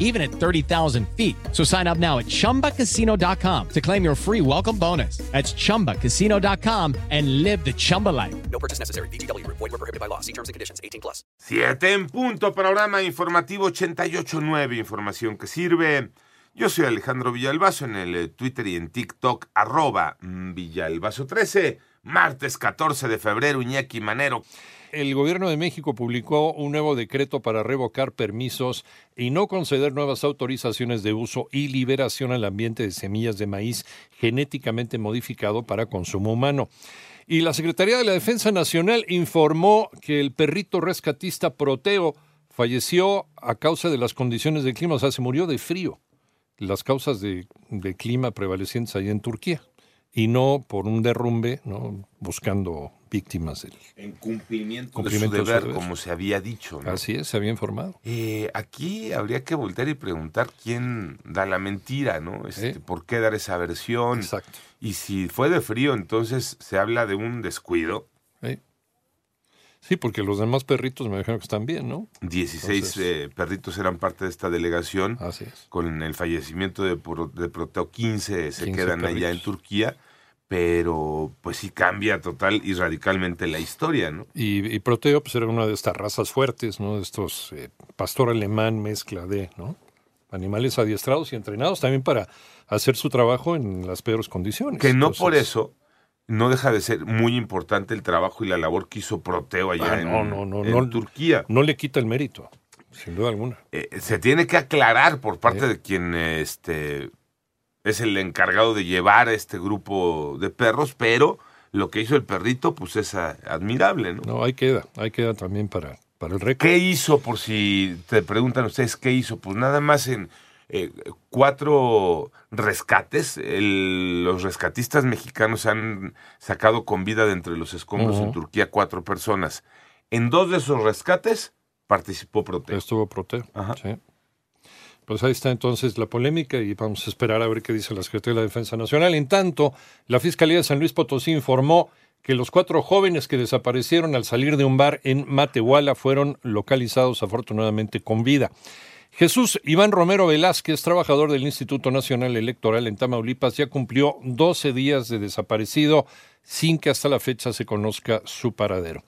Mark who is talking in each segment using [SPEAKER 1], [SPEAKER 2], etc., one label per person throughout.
[SPEAKER 1] even at 30,000 feet. So sign up now at chumbacasino.com to claim your free welcome bonus. That's chumbacasino.com and live the Chumba life.
[SPEAKER 2] No purchase necessary. BGW. Void were prohibited by law. See terms and conditions. 18 plus.
[SPEAKER 3] Siete en punto, programa informativo 88.9, información que sirve. Yo soy Alejandro Villalbazo en el eh, Twitter y en TikTok, arroba mm, Villalbazo13, martes 14 de febrero, Iñaki Manero.
[SPEAKER 4] El gobierno de México publicó un nuevo decreto para revocar permisos y no conceder nuevas autorizaciones de uso y liberación al ambiente de semillas de maíz genéticamente modificado para consumo humano. Y la Secretaría de la Defensa Nacional informó que el perrito rescatista Proteo falleció a causa de las condiciones del clima, o sea, se murió de frío, las causas de, de clima prevalecientes allá en Turquía, y no por un derrumbe, ¿no? buscando víctimas del...
[SPEAKER 3] En cumplimiento,
[SPEAKER 4] Cumplimiento
[SPEAKER 3] de
[SPEAKER 4] de
[SPEAKER 3] su deber, como se había dicho. ¿no?
[SPEAKER 4] Así es, se había informado.
[SPEAKER 3] Eh, aquí habría que voltear y preguntar quién da la mentira, ¿no? Este. ¿Por qué dar esa versión?
[SPEAKER 4] Exacto.
[SPEAKER 3] Y si fue de frío, entonces se habla de un descuido.
[SPEAKER 4] Sí. Porque los demás perritos me dijeron que están bien, ¿no?
[SPEAKER 3] 16
[SPEAKER 4] Entonces-
[SPEAKER 3] eh, perritos eran parte de esta delegación.
[SPEAKER 4] Así es.
[SPEAKER 3] Con el fallecimiento de, Pro- de Proteo, 15 se
[SPEAKER 4] 15
[SPEAKER 3] quedan allá en. Turquía. Pero pues sí cambia total y radicalmente la historia, ¿no?
[SPEAKER 4] Y, y Proteo pues era una de estas razas fuertes, ¿no? De estos eh, pastor alemán mezcla de, ¿no? Animales adiestrados y entrenados también para hacer su trabajo en las peores condiciones.
[SPEAKER 3] Que no
[SPEAKER 4] Entonces,
[SPEAKER 3] por eso no deja de ser muy importante el trabajo y la labor que hizo Proteo allá
[SPEAKER 4] Ah,
[SPEAKER 3] en,
[SPEAKER 4] no,
[SPEAKER 3] en. Turquía.
[SPEAKER 4] No le quita el mérito, sin duda alguna.
[SPEAKER 3] Eh, se tiene que aclarar por parte de quien este, es el encargado de llevar a este grupo de perros, pero lo que hizo el perrito pues es admirable, ¿no?
[SPEAKER 4] No, ahí queda, ahí queda también para, para el récord.
[SPEAKER 3] ¿Qué hizo, por si te preguntan ustedes qué hizo? Pues nada más en eh, cuatro rescates. El- los rescatistas mexicanos han sacado con vida de entre los escombros en. Turquía cuatro personas. En dos de esos rescates participó Proteo.
[SPEAKER 4] Estuvo Proteo.
[SPEAKER 3] Ajá.
[SPEAKER 4] sí. Pues ahí está entonces la polémica y vamos a esperar a ver qué dice la Secretaría de la Defensa Nacional. En tanto, la Fiscalía de San Luis Potosí informó que los cuatro jóvenes que desaparecieron al salir de un bar en Matehuala fueron localizados afortunadamente con vida. Jesús Iván Romero Velázquez, trabajador del Instituto Nacional Electoral en Tamaulipas, ya cumplió 12 días de desaparecido sin que hasta la fecha se conozca su paradero.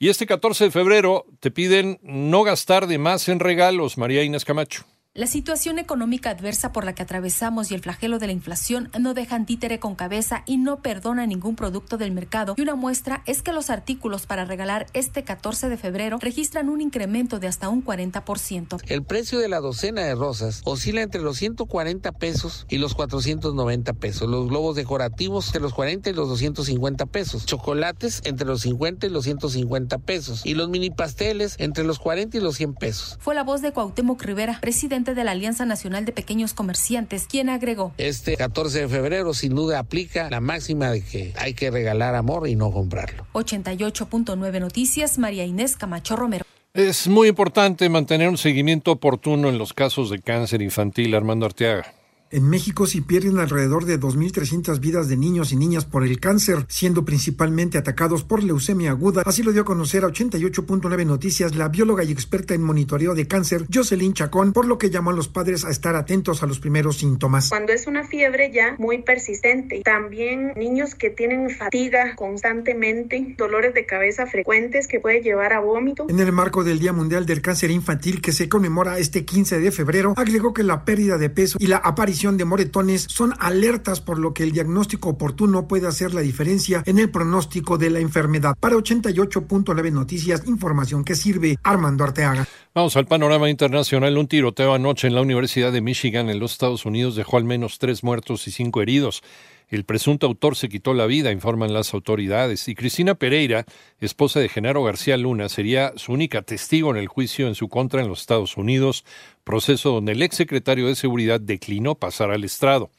[SPEAKER 4] Y este 14 de febrero te piden no gastar de más en regalos, María Inés Camacho.
[SPEAKER 5] La situación económica adversa por la que atravesamos y el flagelo de la inflación no dejan títere con cabeza y no perdona ningún producto del mercado. Y una muestra es que los artículos para regalar este 14 de febrero registran un incremento de hasta un 40%.
[SPEAKER 6] El precio de la docena de rosas oscila entre los 140 pesos y los 490 pesos. Los globos decorativos entre los 40 y los 250 pesos. Chocolates entre los 50 y los 150 pesos. Y los mini pasteles entre los 40 y los 100 pesos.
[SPEAKER 5] Fue la voz de Cuauhtémoc Rivera, presidente de la Alianza Nacional de Pequeños Comerciantes, quien agregó.
[SPEAKER 6] Este 14 de febrero sin duda aplica la máxima de que hay que regalar amor y no comprarlo.
[SPEAKER 5] 88.9 Noticias, María Inés Camacho Romero.
[SPEAKER 4] Es muy importante mantener un seguimiento oportuno en los casos de cáncer infantil, Armando Arteaga.
[SPEAKER 7] En México se pierden alrededor de 2.300 vidas de niños y niñas por el cáncer, siendo principalmente atacados por leucemia aguda. Así lo dio a conocer a 88.9 Noticias la bióloga y experta en monitoreo de cáncer, Jocelyn Chacón, por lo que llamó a los padres a estar atentos a los primeros síntomas.
[SPEAKER 8] Cuando es una fiebre ya muy persistente. También niños que tienen fatiga constantemente, dolores de cabeza frecuentes que puede llevar a vómito.
[SPEAKER 7] En el marco del Día Mundial del Cáncer Infantil que se conmemora este 15 de febrero, agregó que la pérdida de peso y la aparición de moretones son alertas por lo que el diagnóstico oportuno puede hacer la diferencia en el pronóstico de la enfermedad. Para 88.9 Noticias, información que sirve Armando Arteaga.
[SPEAKER 4] Vamos al panorama internacional. Un tiroteo anoche en la Universidad de Michigan en los Estados Unidos dejó al menos tres muertos y cinco heridos. El presunto autor se quitó la vida, informan las autoridades. Y Cristina Pereira, esposa de Genaro García Luna, sería su única testigo en el juicio en su contra en los Estados Unidos, proceso donde el exsecretario de Seguridad declinó pasar al estrado.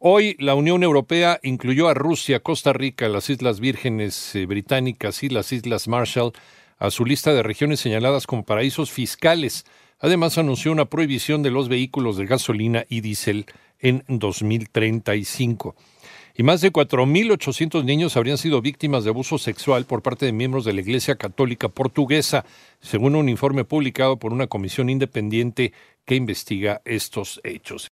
[SPEAKER 4] Hoy la Unión Europea incluyó a Rusia, Costa Rica, las Islas Vírgenes eh, Británicas y las Islas Marshall a su lista de regiones señaladas como paraísos fiscales. Además, anunció una prohibición de los vehículos de gasolina y diésel en 2035 y más de 4.800 niños habrían sido víctimas de abuso sexual por parte de miembros de la Iglesia Católica Portuguesa, según un informe publicado por una comisión independiente que investiga estos hechos.